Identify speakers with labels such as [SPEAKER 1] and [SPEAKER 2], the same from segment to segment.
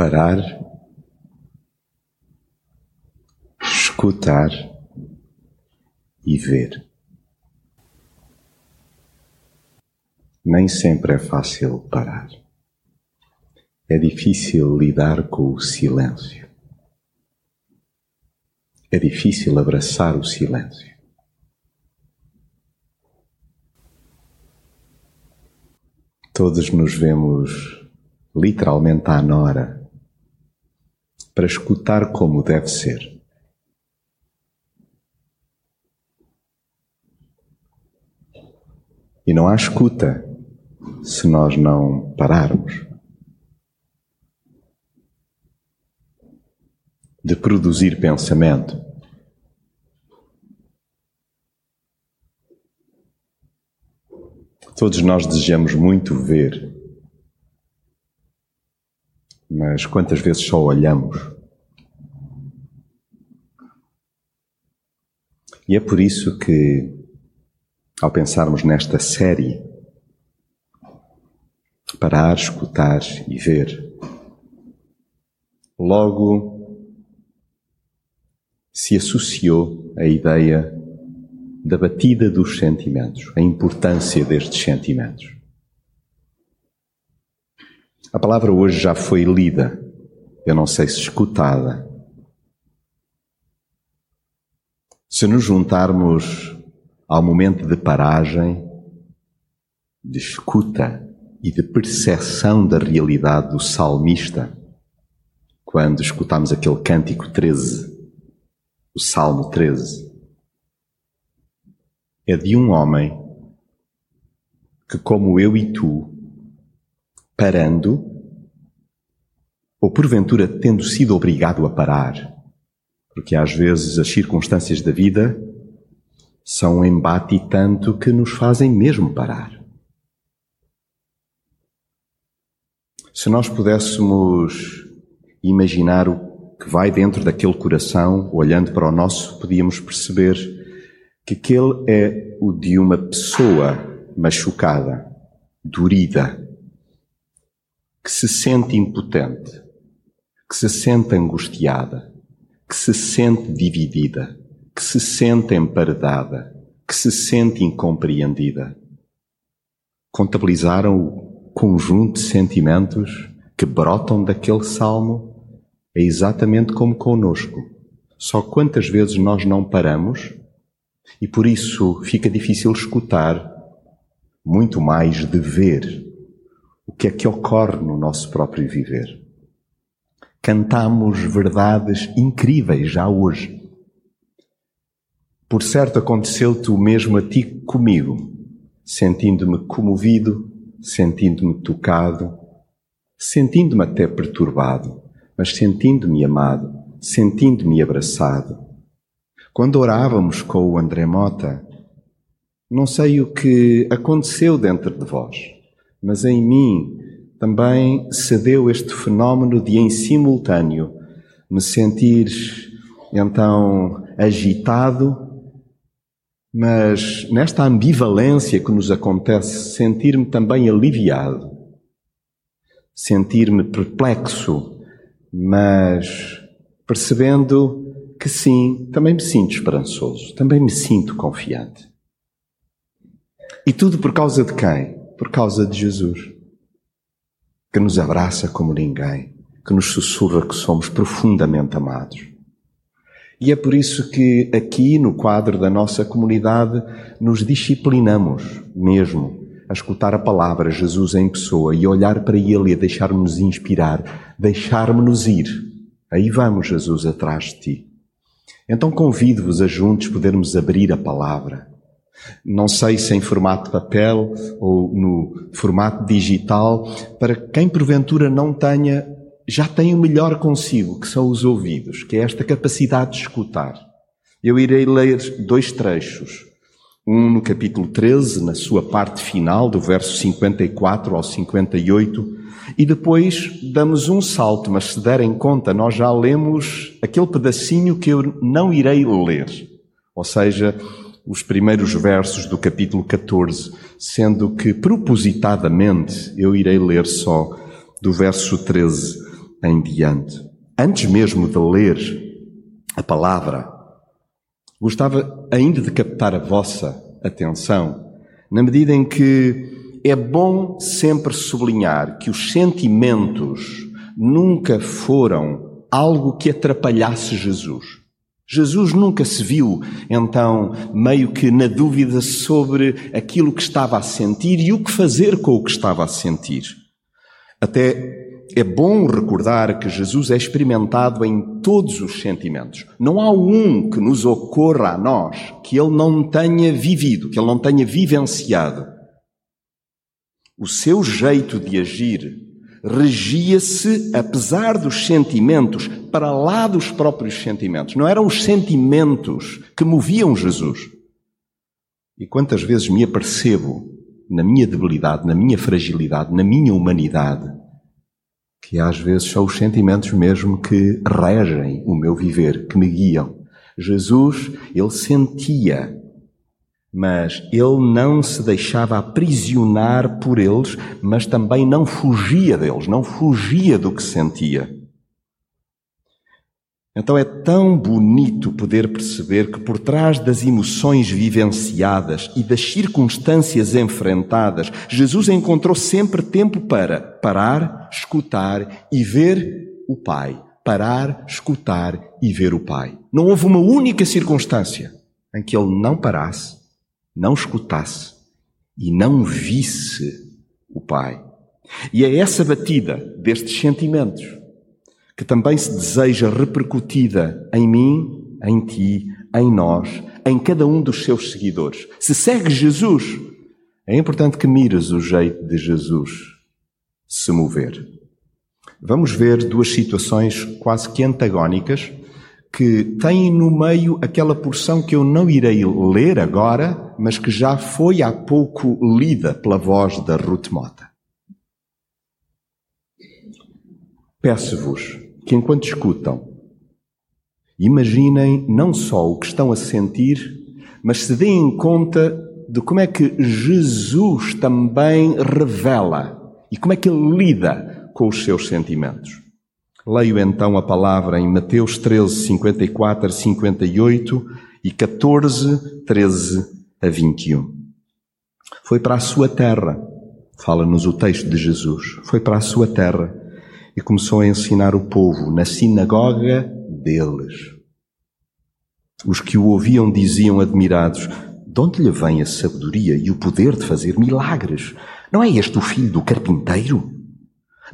[SPEAKER 1] parar, escutar e ver. Nem sempre é fácil parar. É difícil lidar com o silêncio. É difícil abraçar o silêncio. Todos nos vemos literalmente à nora para escutar como deve ser. E não há escuta se nós não pararmos de produzir pensamento. Todos nós desejamos muito ver, mas quantas vezes só olhamos? E é por isso que, ao pensarmos nesta série, parar, escutar e ver, logo se associou a ideia da batida dos sentimentos, a importância destes sentimentos. A palavra hoje já foi lida, eu não sei se escutada. Se nos juntarmos ao momento de paragem, de escuta e de percepção da realidade do salmista, quando escutamos aquele cântico 13, o Salmo 13, é de um homem que, como eu e tu, parando, ou porventura tendo sido obrigado a parar, porque às vezes as circunstâncias da vida são um embate tanto que nos fazem mesmo parar. Se nós pudéssemos imaginar o que vai dentro daquele coração, olhando para o nosso, podíamos perceber que aquele é o de uma pessoa machucada, dorida, que se sente impotente, que se sente angustiada, que se sente dividida, que se sente emparedada, que se sente incompreendida. Contabilizaram o conjunto de sentimentos que brotam daquele salmo? É exatamente como conosco. Só quantas vezes nós não paramos e por isso fica difícil escutar, muito mais de ver o que é que ocorre no nosso próprio viver. Cantamos verdades incríveis já hoje. Por certo, aconteceu-te o mesmo a ti comigo, sentindo-me comovido, sentindo-me tocado, sentindo-me até perturbado, mas sentindo-me amado, sentindo-me abraçado quando orávamos com o André Mota, não sei o que aconteceu dentro de vós, mas em mim também se deu este fenómeno de, em simultâneo, me sentir então agitado, mas nesta ambivalência que nos acontece, sentir-me também aliviado, sentir-me perplexo, mas percebendo que sim, também me sinto esperançoso, também me sinto confiante. E tudo por causa de quem? Por causa de Jesus, que nos abraça como ninguém, que nos sussurra que somos profundamente amados. E é por isso que aqui no quadro da nossa comunidade nos disciplinamos mesmo a escutar a palavra Jesus em pessoa e olhar para Ele e a deixar-nos inspirar, deixar-nos ir. Aí vamos, Jesus, atrás de Ti. Então convido-vos a juntos podermos abrir a palavra. Não sei se em formato papel ou no formato digital, para quem porventura não tenha, já tem o melhor consigo, que são os ouvidos, que é esta capacidade de escutar. Eu irei ler dois trechos. Um no capítulo 13, na sua parte final, do verso 54 ao 58, e depois damos um salto, mas se derem conta, nós já lemos aquele pedacinho que eu não irei ler. Ou seja, os primeiros versos do capítulo 14, sendo que propositadamente eu irei ler só do verso 13 em diante, antes mesmo de ler a palavra, gostava ainda de captar a vossa atenção, na medida em que é bom sempre sublinhar que os sentimentos nunca foram algo que atrapalhasse Jesus. Jesus nunca se viu, então, meio que na dúvida sobre aquilo que estava a sentir e o que fazer com o que estava a sentir. Até é bom recordar que Jesus é experimentado em todos os sentimentos. Não há um que nos ocorra a nós que ele não tenha vivido, que ele não tenha vivenciado. O seu jeito de agir regia-se, apesar dos sentimentos, para lá dos próprios sentimentos. Não eram os sentimentos que moviam Jesus. E quantas vezes me apercebo, na minha debilidade, na minha fragilidade, na minha humanidade, que às vezes são os sentimentos mesmo que regem o meu viver, que me guiam. Jesus, ele sentia mas ele não se deixava aprisionar por eles, mas também não fugia deles, não fugia do que sentia. Então é tão bonito poder perceber que por trás das emoções vivenciadas e das circunstâncias enfrentadas, Jesus encontrou sempre tempo para parar, escutar e ver o Pai. Parar, escutar e ver o Pai. Não houve uma única circunstância em que ele não parasse, não escutasse e não visse o Pai. E é essa batida destes sentimentos que também se deseja repercutida em mim, em ti, em nós, em cada um dos seus seguidores. Se segues Jesus, é importante que mires o jeito de Jesus se mover. Vamos ver duas situações quase que antagónicas que têm no meio aquela porção que eu não irei ler agora, mas que já foi há pouco lida pela voz da Ruth Mota. Peço-vos que, enquanto escutam, imaginem não só o que estão a sentir, mas se deem conta de como é que Jesus também revela e como é que ele lida com os seus sentimentos. Leio então a palavra em Mateus 13, 54 a 58 e 14, 13 a 21. Foi para a sua terra, fala-nos o texto de Jesus, foi para a sua terra e começou a ensinar o povo na sinagoga deles. Os que o ouviam diziam admirados: De onde lhe vem a sabedoria e o poder de fazer milagres? Não é este o filho do carpinteiro?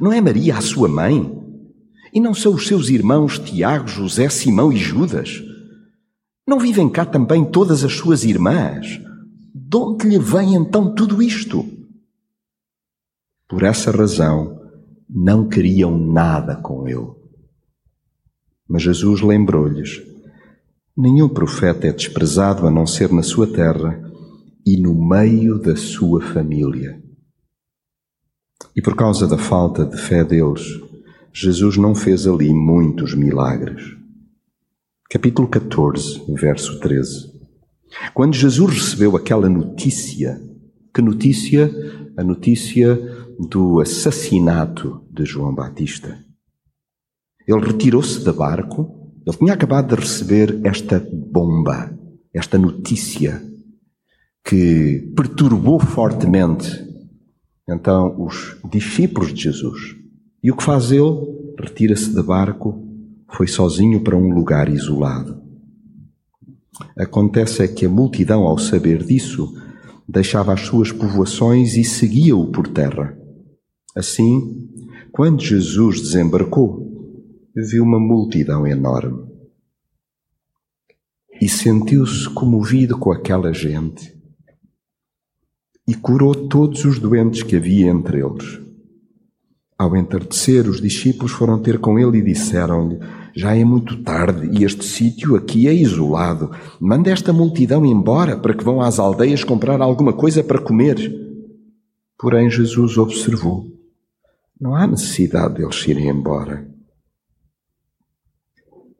[SPEAKER 1] Não é Maria a sua mãe? E não são os seus irmãos Tiago, José, Simão e Judas? Não vivem cá também todas as suas irmãs? De onde lhe vem então tudo isto? Por essa razão, não queriam nada com ele. Mas Jesus lembrou-lhes: Nenhum profeta é desprezado a não ser na sua terra e no meio da sua família. E por causa da falta de fé deles, Jesus não fez ali muitos milagres. Capítulo 14, verso 13. Quando Jesus recebeu aquela notícia, que notícia? A notícia do assassinato de João Batista. Ele retirou-se da barco, ele tinha acabado de receber esta bomba, esta notícia que perturbou fortemente então os discípulos de Jesus. E o que faz ele? Retira-se da barco, foi sozinho para um lugar isolado. Acontece é que a multidão, ao saber disso, deixava as suas povoações e seguia-o por terra. Assim, quando Jesus desembarcou, viu uma multidão enorme e sentiu-se comovido com aquela gente e curou todos os doentes que havia entre eles ao entardecer, os discípulos foram ter com ele e disseram-lhe: Já é muito tarde e este sítio aqui é isolado. Manda esta multidão embora para que vão às aldeias comprar alguma coisa para comer. Porém, Jesus observou: Não há necessidade deles irem embora.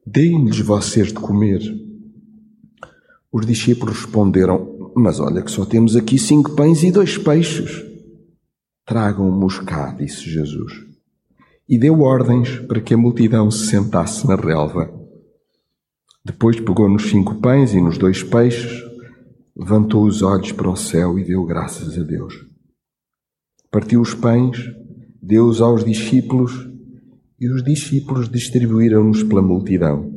[SPEAKER 1] Deem-lhes vocês de comer. Os discípulos responderam: Mas olha que só temos aqui cinco pães e dois peixes. Tragam-mos cá, disse Jesus. e deu ordens para que a multidão se sentasse na relva. Depois pegou nos cinco pães e nos dois peixes, levantou os olhos para o céu e deu graças a Deus. Partiu os pães, deu-os aos discípulos e os discípulos distribuíram-nos pela multidão.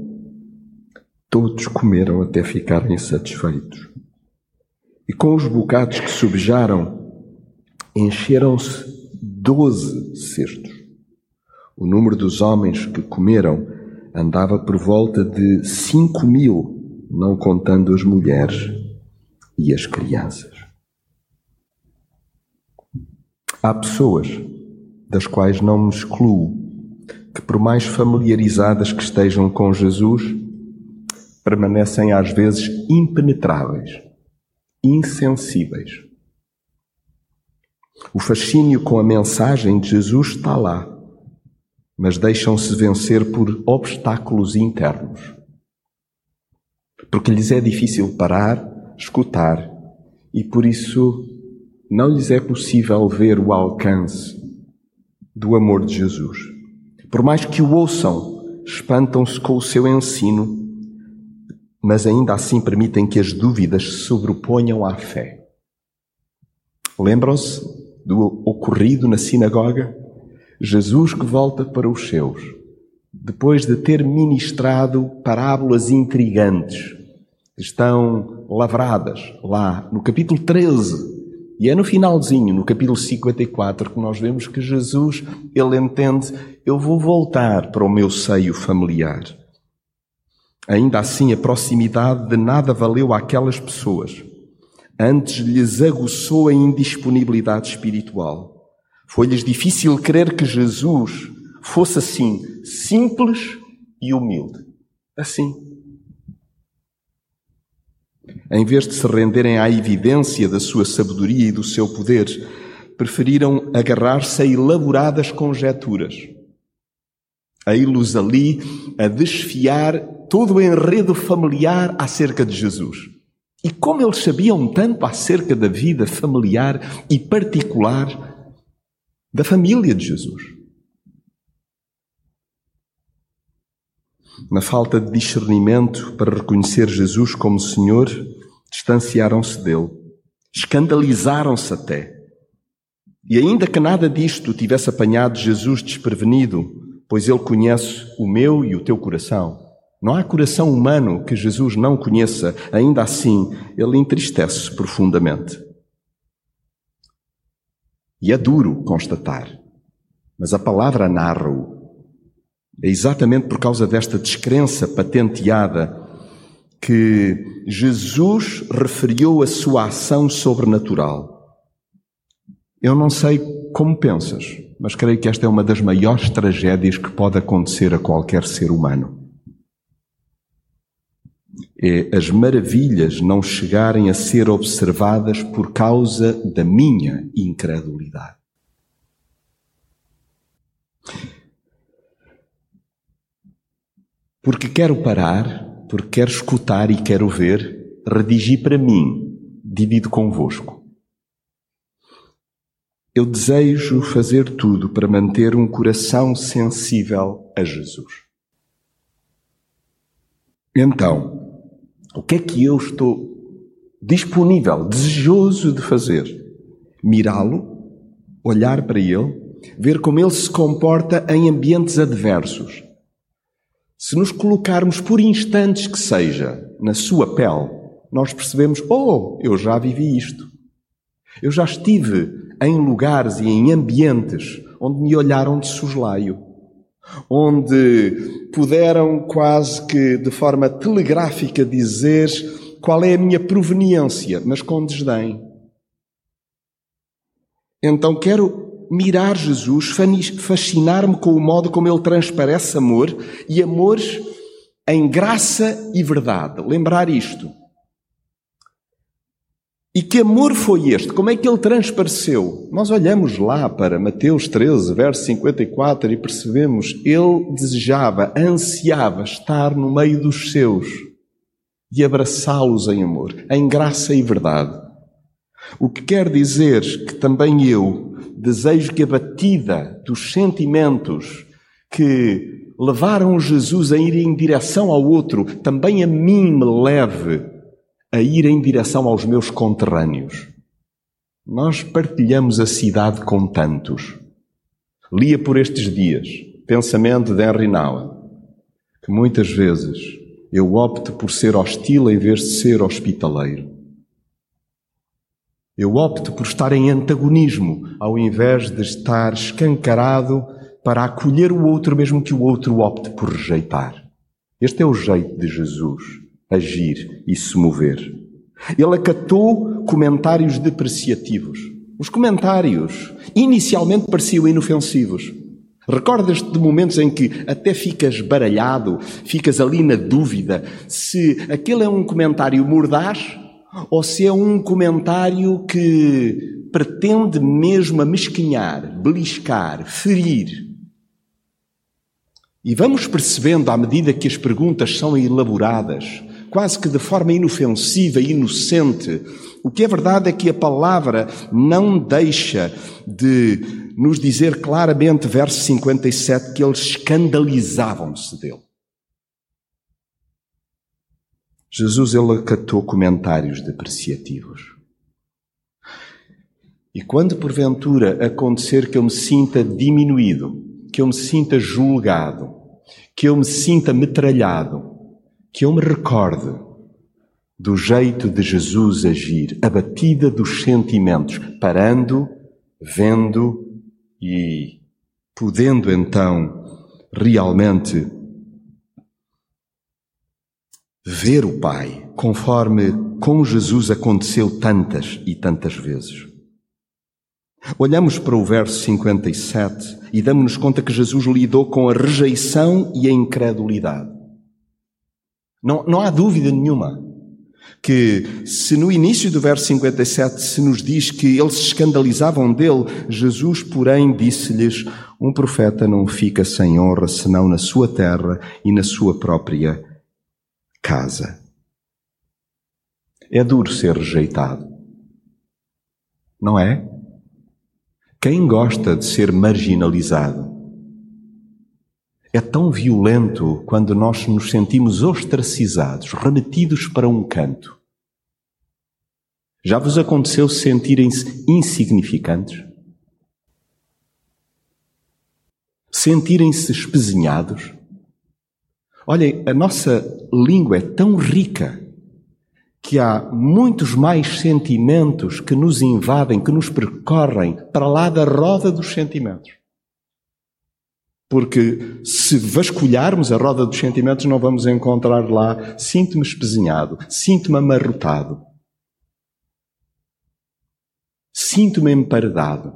[SPEAKER 1] Todos comeram até ficarem satisfeitos. E com os bocados que subjaram, encheram-se doze cestos. O número dos homens que comeram andava por volta de cinco mil, não contando as mulheres e as crianças. Há pessoas, das quais não me excluo, que por mais familiarizadas que estejam com Jesus, permanecem às vezes impenetráveis, insensíveis. O fascínio com a mensagem de Jesus está lá mas deixam-se vencer por obstáculos internos. Porque lhes é difícil parar, escutar, e por isso não lhes é possível ver o alcance do amor de Jesus. Por mais que o ouçam, espantam-se com o seu ensino, mas ainda assim permitem que as dúvidas se sobreponham à fé. Lembram-se do ocorrido na sinagoga? Jesus que volta para os seus, depois de ter ministrado parábolas intrigantes, que estão lavradas lá no capítulo 13. E é no finalzinho, no capítulo 54, que nós vemos que Jesus, ele entende, eu vou voltar para o meu seio familiar. Ainda assim, a proximidade de nada valeu àquelas pessoas. Antes lhes aguçou a indisponibilidade espiritual. Foi-lhes difícil crer que Jesus fosse assim, simples e humilde. Assim. Em vez de se renderem à evidência da sua sabedoria e do seu poder, preferiram agarrar-se a elaboradas conjecturas, a ir-los ali a desfiar todo o enredo familiar acerca de Jesus. E como eles sabiam tanto acerca da vida familiar e particular da família de Jesus. Na falta de discernimento para reconhecer Jesus como Senhor, distanciaram-se dele, escandalizaram-se até. E ainda que nada disto tivesse apanhado Jesus desprevenido, pois ele conhece o meu e o teu coração. Não há coração humano que Jesus não conheça, ainda assim ele entristece profundamente. E é duro constatar, mas a palavra narra-o. É exatamente por causa desta descrença patenteada que Jesus referiu a sua ação sobrenatural. Eu não sei como pensas, mas creio que esta é uma das maiores tragédias que pode acontecer a qualquer ser humano é as maravilhas não chegarem a ser observadas por causa da minha incredulidade. Porque quero parar, porque quero escutar e quero ver, redigi para mim, divido convosco. Eu desejo fazer tudo para manter um coração sensível a Jesus. Então, o que é que eu estou disponível, desejoso de fazer? Mirá-lo, olhar para ele, ver como ele se comporta em ambientes adversos. Se nos colocarmos por instantes que seja na sua pele, nós percebemos: oh, eu já vivi isto. Eu já estive em lugares e em ambientes onde me olharam de soslaio onde puderam quase que de forma telegráfica dizer qual é a minha proveniência, mas com desdém. Então quero mirar Jesus, fascinar-me com o modo como ele transparece amor e amor em graça e verdade. Lembrar isto. E que amor foi este? Como é que ele transpareceu? Nós olhamos lá para Mateus 13, verso 54 e percebemos, ele desejava, ansiava estar no meio dos seus e abraçá-los em amor, em graça e verdade. O que quer dizer que também eu desejo que a batida dos sentimentos que levaram Jesus a ir em direção ao outro, também a mim me leve a ir em direção aos meus conterrâneos. Nós partilhamos a cidade com tantos. Lia por estes dias pensamento de Henry Nouwen, que muitas vezes eu opto por ser hostil em vez de ser hospitaleiro. Eu opto por estar em antagonismo ao invés de estar escancarado para acolher o outro, mesmo que o outro opte por rejeitar. Este é o jeito de Jesus agir e se mover. Ele acatou comentários depreciativos. Os comentários inicialmente pareciam inofensivos. Recordas-te de momentos em que até ficas baralhado, ficas ali na dúvida se aquele é um comentário mordaz ou se é um comentário que pretende mesmo amesquinhar, beliscar, ferir. E vamos percebendo à medida que as perguntas são elaboradas, quase que de forma inofensiva e inocente, o que é verdade é que a palavra não deixa de nos dizer claramente, verso 57, que eles escandalizavam-se dele. Jesus ele acatou comentários depreciativos. E quando porventura acontecer que eu me sinta diminuído, que eu me sinta julgado, que eu me sinta metralhado, que eu me recorde do jeito de Jesus agir, a batida dos sentimentos, parando, vendo e podendo então realmente ver o Pai, conforme com Jesus aconteceu tantas e tantas vezes. Olhamos para o verso 57 e damos-nos conta que Jesus lidou com a rejeição e a incredulidade. Não, não há dúvida nenhuma que, se no início do verso 57 se nos diz que eles se escandalizavam dele, Jesus, porém, disse-lhes: Um profeta não fica sem honra senão na sua terra e na sua própria casa. É duro ser rejeitado, não é? Quem gosta de ser marginalizado? É tão violento quando nós nos sentimos ostracizados, remetidos para um canto. Já vos aconteceu sentirem-se insignificantes? Sentirem-se espezinhados? Olhem, a nossa língua é tão rica que há muitos mais sentimentos que nos invadem, que nos percorrem para lá da roda dos sentimentos. Porque se vasculharmos a roda dos sentimentos, não vamos encontrar lá sinto-me espezinhado, sinto-me amarrotado, sinto-me emparedado.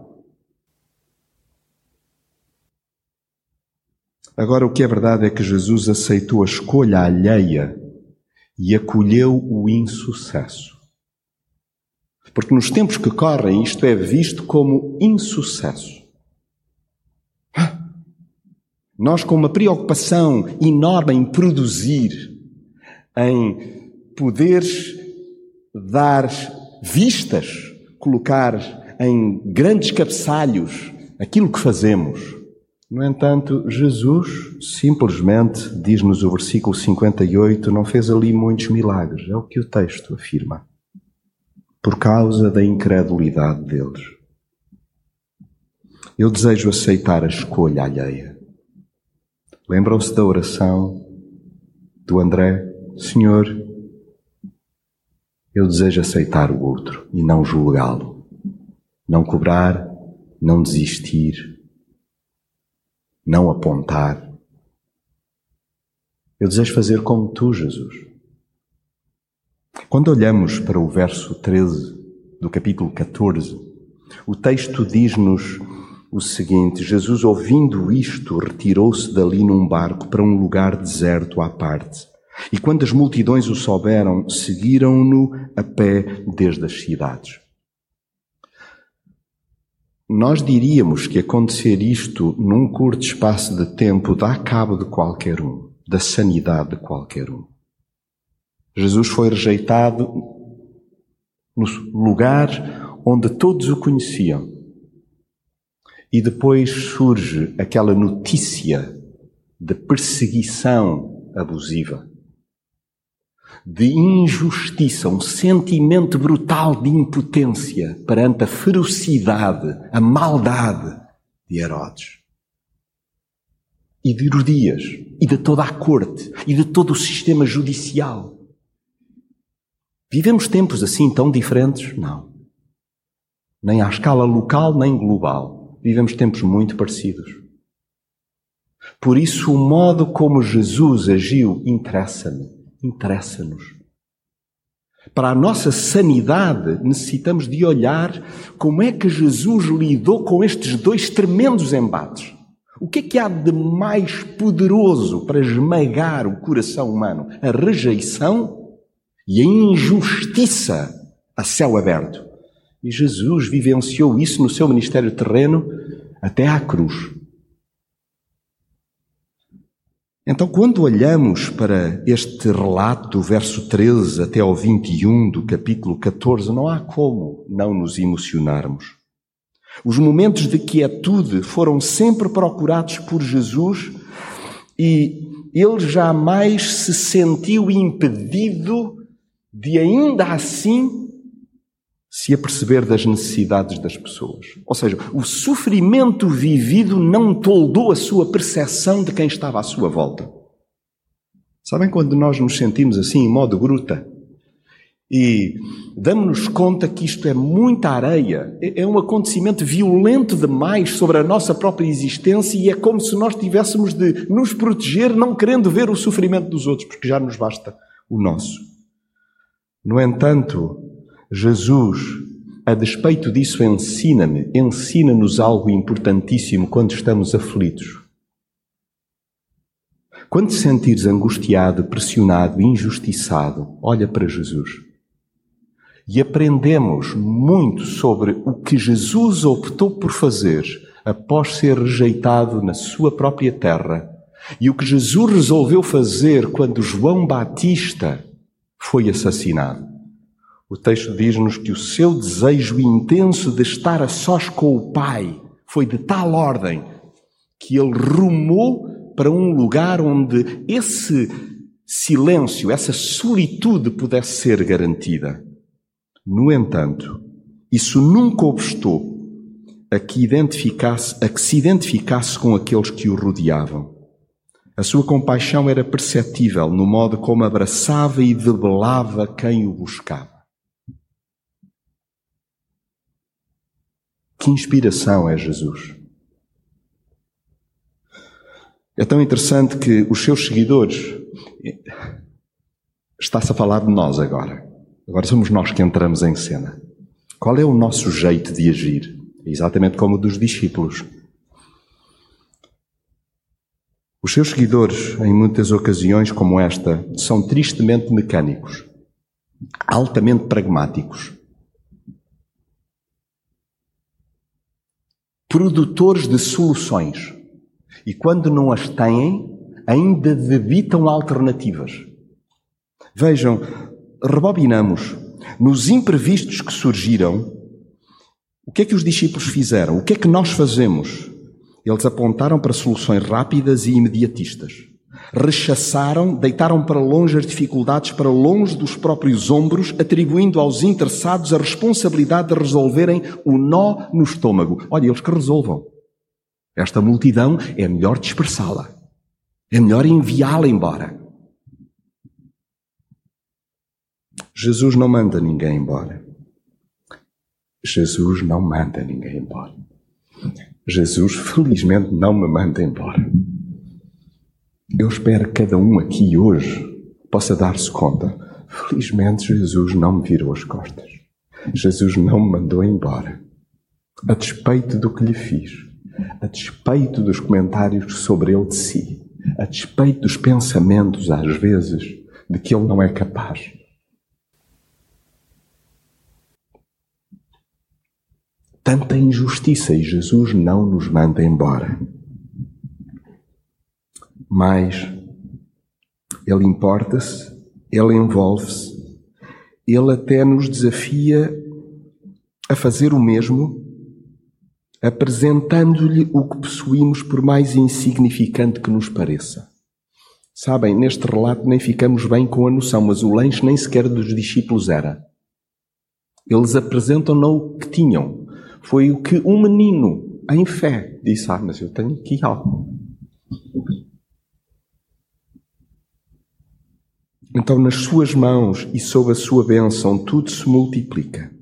[SPEAKER 1] Agora, o que é verdade é que Jesus aceitou a escolha alheia e acolheu o insucesso. Porque nos tempos que correm isto é visto como insucesso. Nós, com uma preocupação enorme em produzir, em poder dar vistas, colocar em grandes cabeçalhos aquilo que fazemos, no entanto, Jesus simplesmente, diz-nos o versículo 58, não fez ali muitos milagres. É o que o texto afirma. Por causa da incredulidade deles. Eu desejo aceitar a escolha alheia. Lembram-se da oração do André? Senhor, eu desejo aceitar o outro e não julgá-lo. Não cobrar, não desistir, não apontar. Eu desejo fazer como tu, Jesus. Quando olhamos para o verso 13 do capítulo 14, o texto diz-nos o seguinte: Jesus, ouvindo isto, retirou-se dali num barco para um lugar deserto à parte. E quando as multidões o souberam, seguiram-no a pé desde as cidades. Nós diríamos que acontecer isto num curto espaço de tempo dá cabo de qualquer um, da sanidade de qualquer um. Jesus foi rejeitado no lugar onde todos o conheciam. E depois surge aquela notícia de perseguição abusiva, de injustiça, um sentimento brutal de impotência perante a ferocidade, a maldade de Herodes. E de Herodias, e de toda a corte, e de todo o sistema judicial. Vivemos tempos assim tão diferentes? Não. Nem à escala local, nem global. Vivemos tempos muito parecidos. Por isso, o modo como Jesus agiu interessa-me, interessa-nos. Para a nossa sanidade, necessitamos de olhar como é que Jesus lidou com estes dois tremendos embates. O que é que há de mais poderoso para esmagar o coração humano? A rejeição e a injustiça a céu aberto. E Jesus vivenciou isso no seu ministério terreno até à cruz. Então, quando olhamos para este relato verso 13 até ao 21 do capítulo 14, não há como não nos emocionarmos. Os momentos de quietude foram sempre procurados por Jesus e ele jamais se sentiu impedido de, ainda assim, se aperceber das necessidades das pessoas. Ou seja, o sofrimento vivido não toldou a sua percepção de quem estava à sua volta. Sabem quando nós nos sentimos assim em modo gruta? E damos-nos conta que isto é muita areia, é, é um acontecimento violento demais sobre a nossa própria existência e é como se nós tivéssemos de nos proteger não querendo ver o sofrimento dos outros, porque já nos basta o nosso. No entanto, Jesus, a despeito disso, ensina-me, ensina-nos algo importantíssimo quando estamos aflitos. Quando te sentires angustiado, pressionado, injustiçado, olha para Jesus. E aprendemos muito sobre o que Jesus optou por fazer após ser rejeitado na sua própria terra e o que Jesus resolveu fazer quando João Batista foi assassinado. O texto diz-nos que o seu desejo intenso de estar a sós com o Pai foi de tal ordem que ele rumou para um lugar onde esse silêncio, essa solitude pudesse ser garantida. No entanto, isso nunca obstou a que, identificasse, a que se identificasse com aqueles que o rodeavam. A sua compaixão era perceptível no modo como abraçava e debelava quem o buscava. Que inspiração é Jesus! É tão interessante que os seus seguidores. Está-se a falar de nós agora. Agora somos nós que entramos em cena. Qual é o nosso jeito de agir? Exatamente como o dos discípulos. Os seus seguidores, em muitas ocasiões como esta, são tristemente mecânicos, altamente pragmáticos. Produtores de soluções. E quando não as têm, ainda debitam alternativas. Vejam, rebobinamos. Nos imprevistos que surgiram, o que é que os discípulos fizeram? O que é que nós fazemos? Eles apontaram para soluções rápidas e imediatistas rechaçaram, deitaram para longe as dificuldades, para longe dos próprios ombros, atribuindo aos interessados a responsabilidade de resolverem o nó no estômago. Olha, eles que resolvam. Esta multidão é melhor dispersá-la. É melhor enviá-la embora. Jesus não manda ninguém embora. Jesus não manda ninguém embora. Jesus, felizmente, não me manda embora. Eu espero que cada um aqui hoje possa dar-se conta. Felizmente, Jesus não me virou as costas. Jesus não me mandou embora. A despeito do que lhe fiz, a despeito dos comentários sobre ele de si, a despeito dos pensamentos, às vezes, de que ele não é capaz. Tanta injustiça e Jesus não nos manda embora mas ele importa-se, ele envolve-se, ele até nos desafia a fazer o mesmo, apresentando-lhe o que possuímos por mais insignificante que nos pareça. Sabem, neste relato nem ficamos bem com a noção, mas o lanche nem sequer dos discípulos era. Eles apresentam não o que tinham. Foi o que um menino, em fé, disse: Ah, mas eu tenho aqui algo. Então, nas suas mãos e sob a sua bênção, tudo se multiplica.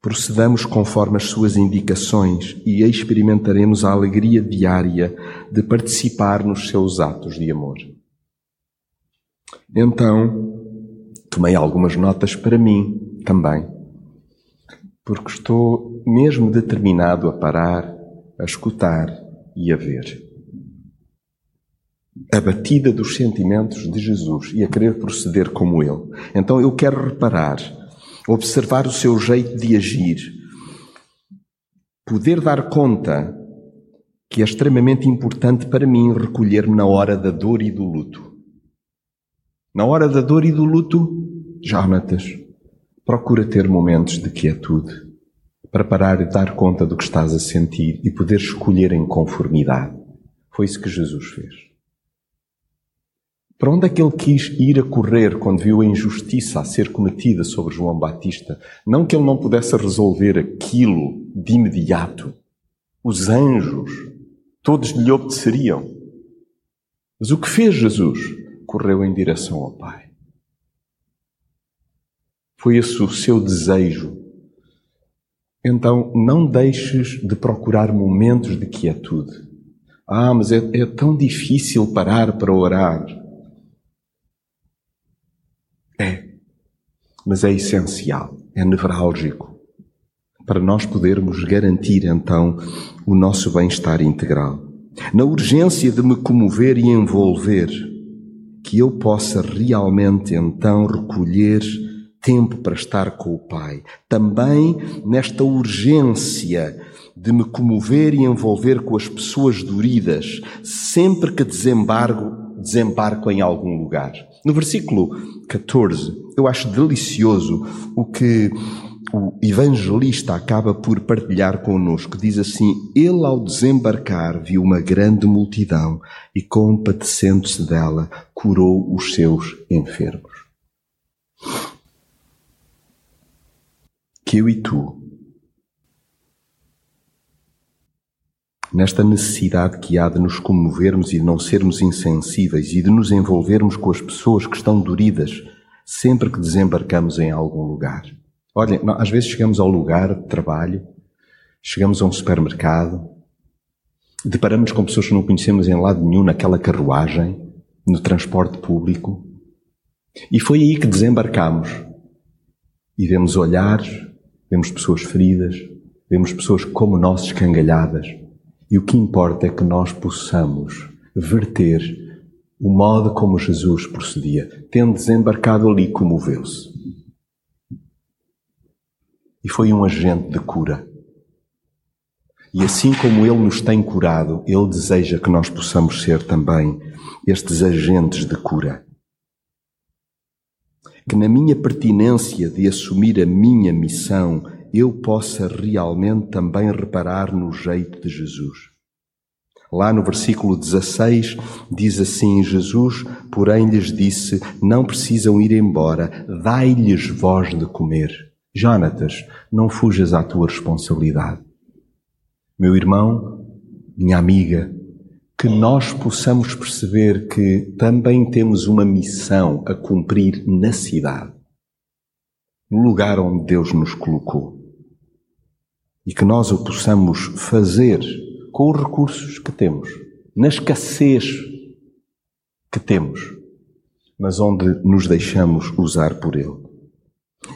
[SPEAKER 1] Procedamos conforme as suas indicações e experimentaremos a alegria diária de participar nos seus atos de amor. Então, tomei algumas notas para mim também, porque estou mesmo determinado a parar, a escutar e a ver. A batida dos sentimentos de Jesus e a querer proceder como Ele. Então eu quero reparar observar o seu jeito de agir, poder dar conta que é extremamente importante para mim recolher-me na hora da dor e do luto. Na hora da dor e do luto, Jonatas, procura ter momentos de quietude para parar e dar conta do que estás a sentir e poder escolher em conformidade. Foi isso que Jesus fez. Para onde é que ele quis ir a correr quando viu a injustiça a ser cometida sobre João Batista? Não que ele não pudesse resolver aquilo de imediato. Os anjos, todos lhe obedeceriam. Mas o que fez Jesus? Correu em direção ao Pai. Foi esse o seu desejo. Então, não deixes de procurar momentos de quietude. Ah, mas é, é tão difícil parar para orar. É. Mas é essencial, é nevrálgico, para nós podermos garantir então o nosso bem-estar integral. Na urgência de me comover e envolver, que eu possa realmente então recolher tempo para estar com o Pai. Também nesta urgência de me comover e envolver com as pessoas doridas, sempre que desembargo, desembarco em algum lugar. No versículo 14, eu acho delicioso o que o evangelista acaba por partilhar connosco. Diz assim: Ele, ao desembarcar, viu uma grande multidão e, compadecendo-se dela, curou os seus enfermos. Que eu e tu nesta necessidade que há de nos comovermos e de não sermos insensíveis e de nos envolvermos com as pessoas que estão doridas sempre que desembarcamos em algum lugar. Olhem, às vezes chegamos ao lugar de trabalho, chegamos a um supermercado, deparamos com pessoas que não conhecemos em lado nenhum naquela carruagem, no transporte público, e foi aí que desembarcamos. E vemos olhares, vemos pessoas feridas, vemos pessoas como nós escangalhadas, e o que importa é que nós possamos verter o modo como Jesus procedia, tendo desembarcado ali, comoveu-se. E foi um agente de cura. E assim como Ele nos tem curado, Ele deseja que nós possamos ser também estes agentes de cura. Que na minha pertinência de assumir a minha missão eu possa realmente também reparar no jeito de Jesus. Lá no versículo 16 diz assim: Jesus, porém, lhes disse: Não precisam ir embora, dai-lhes voz de comer. Jonatas, não fujas à tua responsabilidade. Meu irmão, minha amiga, que nós possamos perceber que também temos uma missão a cumprir na cidade, no lugar onde Deus nos colocou e que nós o possamos fazer com os recursos que temos, na escassez que temos, mas onde nos deixamos usar por Ele.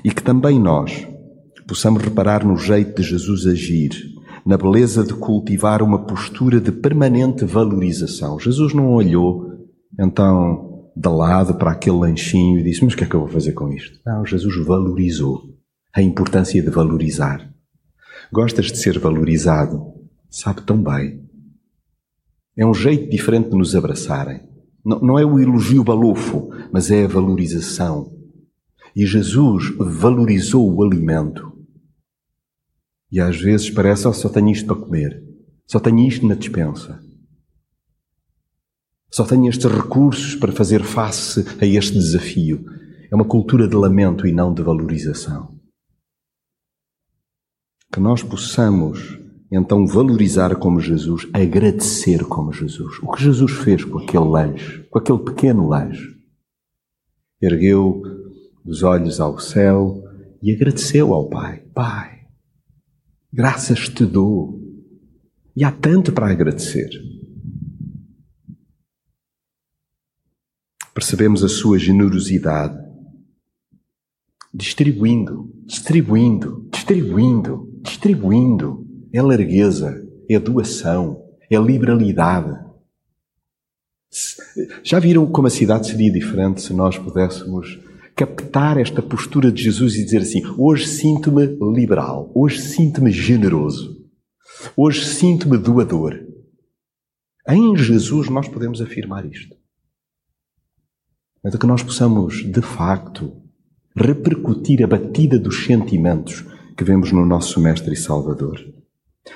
[SPEAKER 1] E que também nós possamos reparar no jeito de Jesus agir, na beleza de cultivar uma postura de permanente valorização. Jesus não olhou, então, de lado para aquele lanchinho e disse: Mas o que é que eu vou fazer com isto? Não, Jesus valorizou a importância de valorizar. Gostas de ser valorizado? Sabe tão bem. É um jeito diferente de nos abraçarem. Não, não é o elogio balofo, mas é a valorização. E Jesus valorizou o alimento. E às vezes parece, oh, só tenho isto para comer, só tenho isto na dispensa. Só tenho estes recursos para fazer face a este desafio. É uma cultura de lamento e não de valorização. Que nós possamos então valorizar como Jesus, agradecer como Jesus. O que Jesus fez com aquele lanche, com aquele pequeno lanche. Ergueu os olhos ao céu e agradeceu ao Pai. Pai, graças te dou. E há tanto para agradecer. Percebemos a sua generosidade, distribuindo, distribuindo, distribuindo, distribuindo. É largueza, é doação, é liberalidade. Já viram como a cidade seria diferente se nós pudéssemos captar esta postura de Jesus e dizer assim: hoje sinto-me liberal, hoje sinto-me generoso, hoje sinto-me doador. Em Jesus nós podemos afirmar isto é de que nós possamos, de facto, repercutir a batida dos sentimentos que vemos no nosso Mestre e Salvador.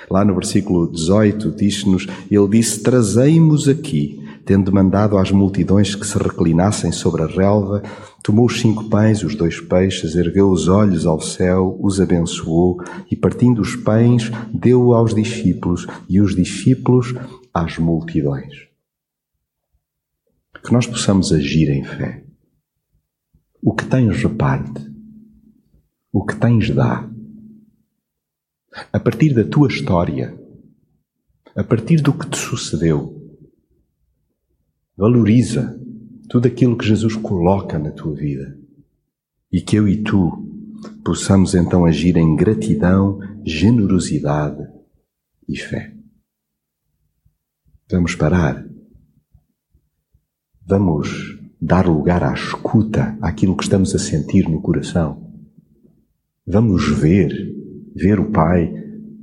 [SPEAKER 1] Lá no versículo 18 diz-nos, ele disse, trazei-mos aqui, tendo mandado às multidões que se reclinassem sobre a relva, tomou os cinco pães, os dois peixes, ergueu os olhos ao céu, os abençoou e partindo os pães, deu aos discípulos e os discípulos às multidões que nós possamos agir em fé. O que tens reparte, o que tens dá. A partir da tua história, a partir do que te sucedeu, valoriza tudo aquilo que Jesus coloca na tua vida e que eu e tu possamos então agir em gratidão, generosidade e fé. Vamos parar Vamos dar lugar à escuta àquilo que estamos a sentir no coração. Vamos ver, ver o Pai,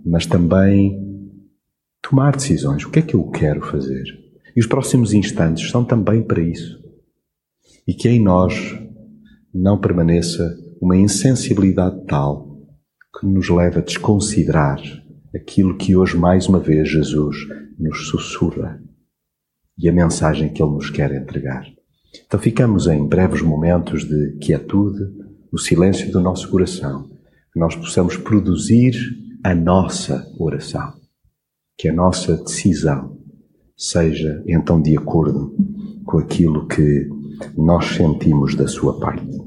[SPEAKER 1] mas também tomar decisões. O que é que eu quero fazer? E os próximos instantes são também para isso. E que em nós não permaneça uma insensibilidade tal que nos leva a desconsiderar aquilo que hoje mais uma vez Jesus nos sussurra e a mensagem que Ele nos quer entregar. Então ficamos em breves momentos de quietude, no silêncio do nosso coração, que nós possamos produzir a nossa oração, que a nossa decisão seja então de acordo com aquilo que nós sentimos da Sua parte.